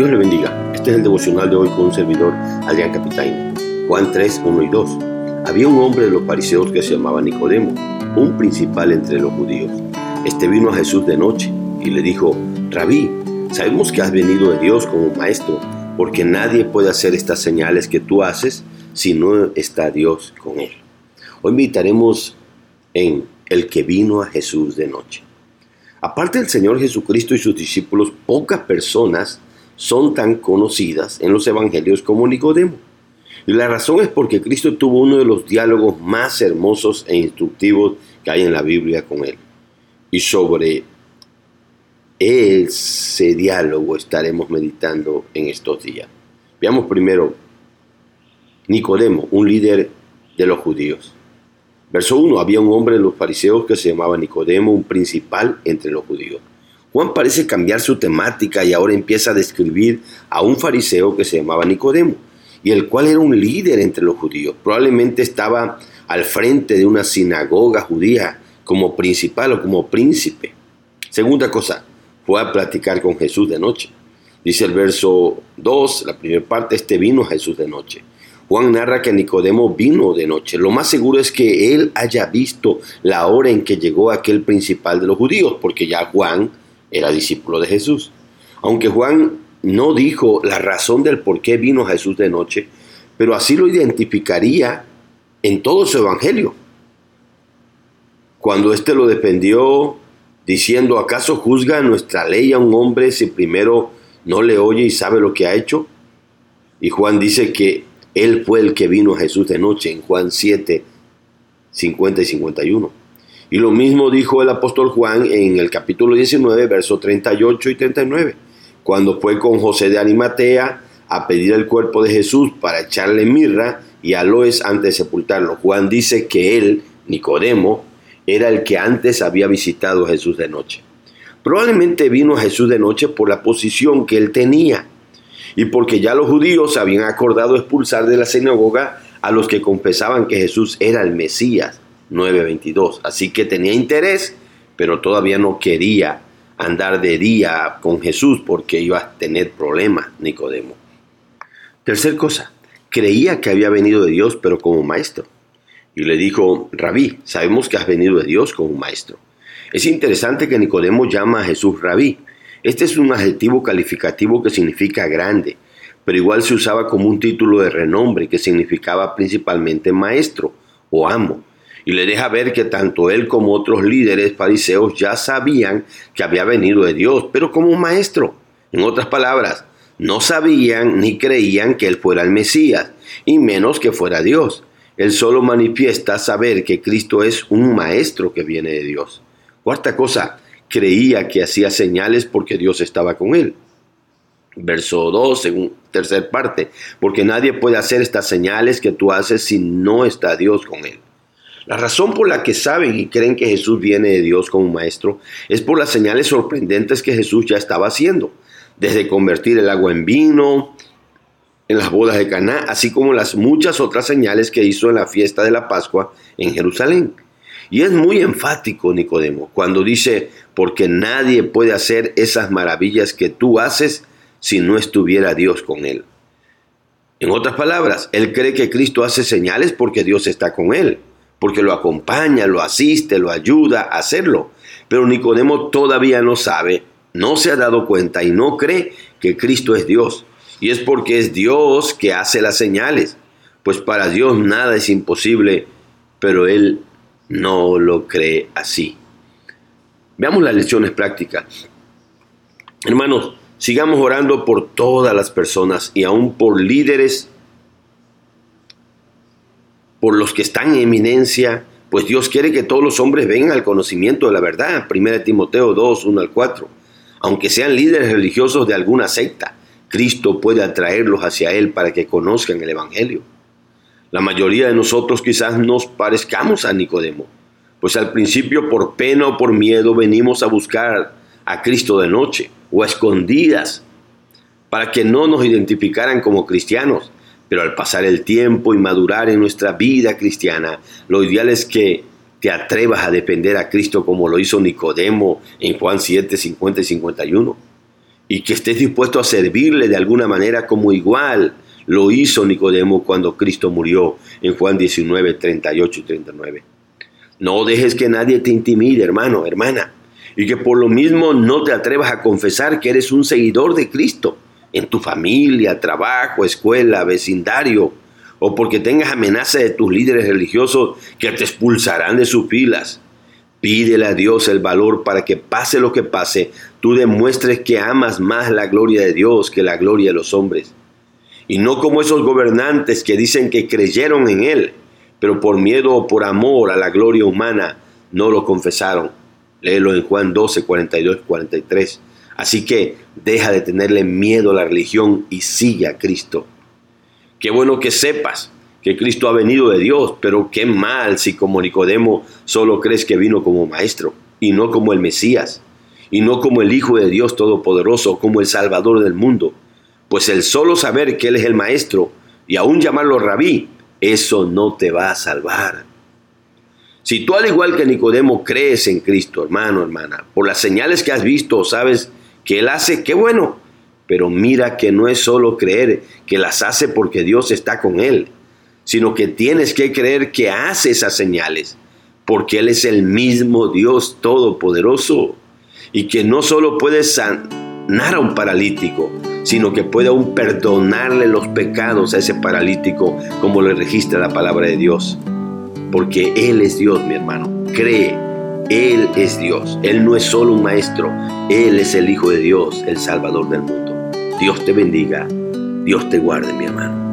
Dios le bendiga. Este es el devocional de hoy con un servidor, Adrián Capitaine. Juan 3, 1 y 2. Había un hombre de los fariseos que se llamaba Nicodemo, un principal entre los judíos. Este vino a Jesús de noche y le dijo, Rabí, sabemos que has venido de Dios como maestro, porque nadie puede hacer estas señales que tú haces si no está Dios con él. Hoy meditaremos en el que vino a Jesús de noche. Aparte del Señor Jesucristo y sus discípulos, pocas personas son tan conocidas en los evangelios como Nicodemo. Y la razón es porque Cristo tuvo uno de los diálogos más hermosos e instructivos que hay en la Biblia con él. Y sobre ese diálogo estaremos meditando en estos días. Veamos primero Nicodemo, un líder de los judíos. Verso 1. Había un hombre de los fariseos que se llamaba Nicodemo, un principal entre los judíos. Juan parece cambiar su temática y ahora empieza a describir a un fariseo que se llamaba Nicodemo, y el cual era un líder entre los judíos. Probablemente estaba al frente de una sinagoga judía como principal o como príncipe. Segunda cosa, fue a platicar con Jesús de noche. Dice el verso 2, la primera parte, este vino Jesús de noche. Juan narra que Nicodemo vino de noche. Lo más seguro es que él haya visto la hora en que llegó aquel principal de los judíos, porque ya Juan era discípulo de Jesús. Aunque Juan no dijo la razón del por qué vino Jesús de noche, pero así lo identificaría en todo su evangelio. Cuando éste lo defendió diciendo, ¿acaso juzga nuestra ley a un hombre si primero no le oye y sabe lo que ha hecho? Y Juan dice que él fue el que vino a Jesús de noche en Juan 7, 50 y 51. Y lo mismo dijo el apóstol Juan en el capítulo 19, versos 38 y 39, cuando fue con José de Arimatea a pedir el cuerpo de Jesús para echarle mirra y aloes antes de sepultarlo. Juan dice que él, Nicodemo, era el que antes había visitado a Jesús de noche. Probablemente vino a Jesús de noche por la posición que él tenía y porque ya los judíos habían acordado expulsar de la sinagoga a los que confesaban que Jesús era el Mesías, 9.22. Así que tenía interés, pero todavía no quería andar de día con Jesús porque iba a tener problemas, Nicodemo. Tercer cosa, creía que había venido de Dios, pero como maestro. Y le dijo, Rabí, sabemos que has venido de Dios como maestro. Es interesante que Nicodemo llama a Jesús Rabí, este es un adjetivo calificativo que significa grande, pero igual se usaba como un título de renombre que significaba principalmente maestro o amo. Y le deja ver que tanto él como otros líderes fariseos ya sabían que había venido de Dios, pero como un maestro. En otras palabras, no sabían ni creían que él fuera el Mesías, y menos que fuera Dios. Él solo manifiesta saber que Cristo es un maestro que viene de Dios. Cuarta cosa, creía que hacía señales porque Dios estaba con él. Verso 2, según tercer parte, porque nadie puede hacer estas señales que tú haces si no está Dios con él. La razón por la que saben y creen que Jesús viene de Dios como maestro es por las señales sorprendentes que Jesús ya estaba haciendo, desde convertir el agua en vino, en las bodas de Caná, así como las muchas otras señales que hizo en la fiesta de la Pascua en Jerusalén. Y es muy enfático Nicodemo cuando dice, porque nadie puede hacer esas maravillas que tú haces si no estuviera Dios con él. En otras palabras, él cree que Cristo hace señales porque Dios está con él, porque lo acompaña, lo asiste, lo ayuda a hacerlo. Pero Nicodemo todavía no sabe, no se ha dado cuenta y no cree que Cristo es Dios. Y es porque es Dios que hace las señales. Pues para Dios nada es imposible, pero Él no lo cree así. Veamos las lecciones prácticas. Hermanos, sigamos orando por todas las personas y aún por líderes, por los que están en eminencia, pues Dios quiere que todos los hombres vengan al conocimiento de la verdad. 1 Timoteo 2, 1 al 4. Aunque sean líderes religiosos de alguna secta, Cristo puede atraerlos hacia Él para que conozcan el Evangelio. La mayoría de nosotros quizás nos parezcamos a Nicodemo, pues al principio por pena o por miedo venimos a buscar a Cristo de noche o a escondidas para que no nos identificaran como cristianos. Pero al pasar el tiempo y madurar en nuestra vida cristiana, lo ideal es que te atrevas a defender a Cristo como lo hizo Nicodemo en Juan 7, 50 y 51. y que estés dispuesto a servirle de alguna manera como igual lo hizo Nicodemo cuando Cristo murió en Juan 19, 38 y 39. No dejes que nadie te intimide, hermano, hermana, y que por lo mismo no te atrevas a confesar que eres un seguidor de Cristo en tu familia, trabajo, escuela, vecindario, o porque tengas amenaza de tus líderes religiosos que te expulsarán de sus filas. Pídele a Dios el valor para que pase lo que pase, tú demuestres que amas más la gloria de Dios que la gloria de los hombres. Y no como esos gobernantes que dicen que creyeron en Él, pero por miedo o por amor a la gloria humana no lo confesaron. Léelo en Juan 12, 42 43. Así que deja de tenerle miedo a la religión y sigue a Cristo. Qué bueno que sepas que Cristo ha venido de Dios, pero qué mal si como Nicodemo solo crees que vino como maestro y no como el Mesías, y no como el Hijo de Dios Todopoderoso, como el Salvador del mundo. Pues el solo saber que Él es el Maestro y aún llamarlo rabí, eso no te va a salvar. Si tú al igual que Nicodemo crees en Cristo, hermano, hermana, por las señales que has visto, sabes que Él hace, qué bueno, pero mira que no es solo creer que las hace porque Dios está con Él sino que tienes que creer que hace esas señales, porque Él es el mismo Dios todopoderoso y que no solo puede sanar a un paralítico, sino que puede aún perdonarle los pecados a ese paralítico, como le registra la palabra de Dios. Porque Él es Dios, mi hermano. Cree, Él es Dios. Él no es solo un maestro, Él es el Hijo de Dios, el Salvador del mundo. Dios te bendiga, Dios te guarde, mi hermano.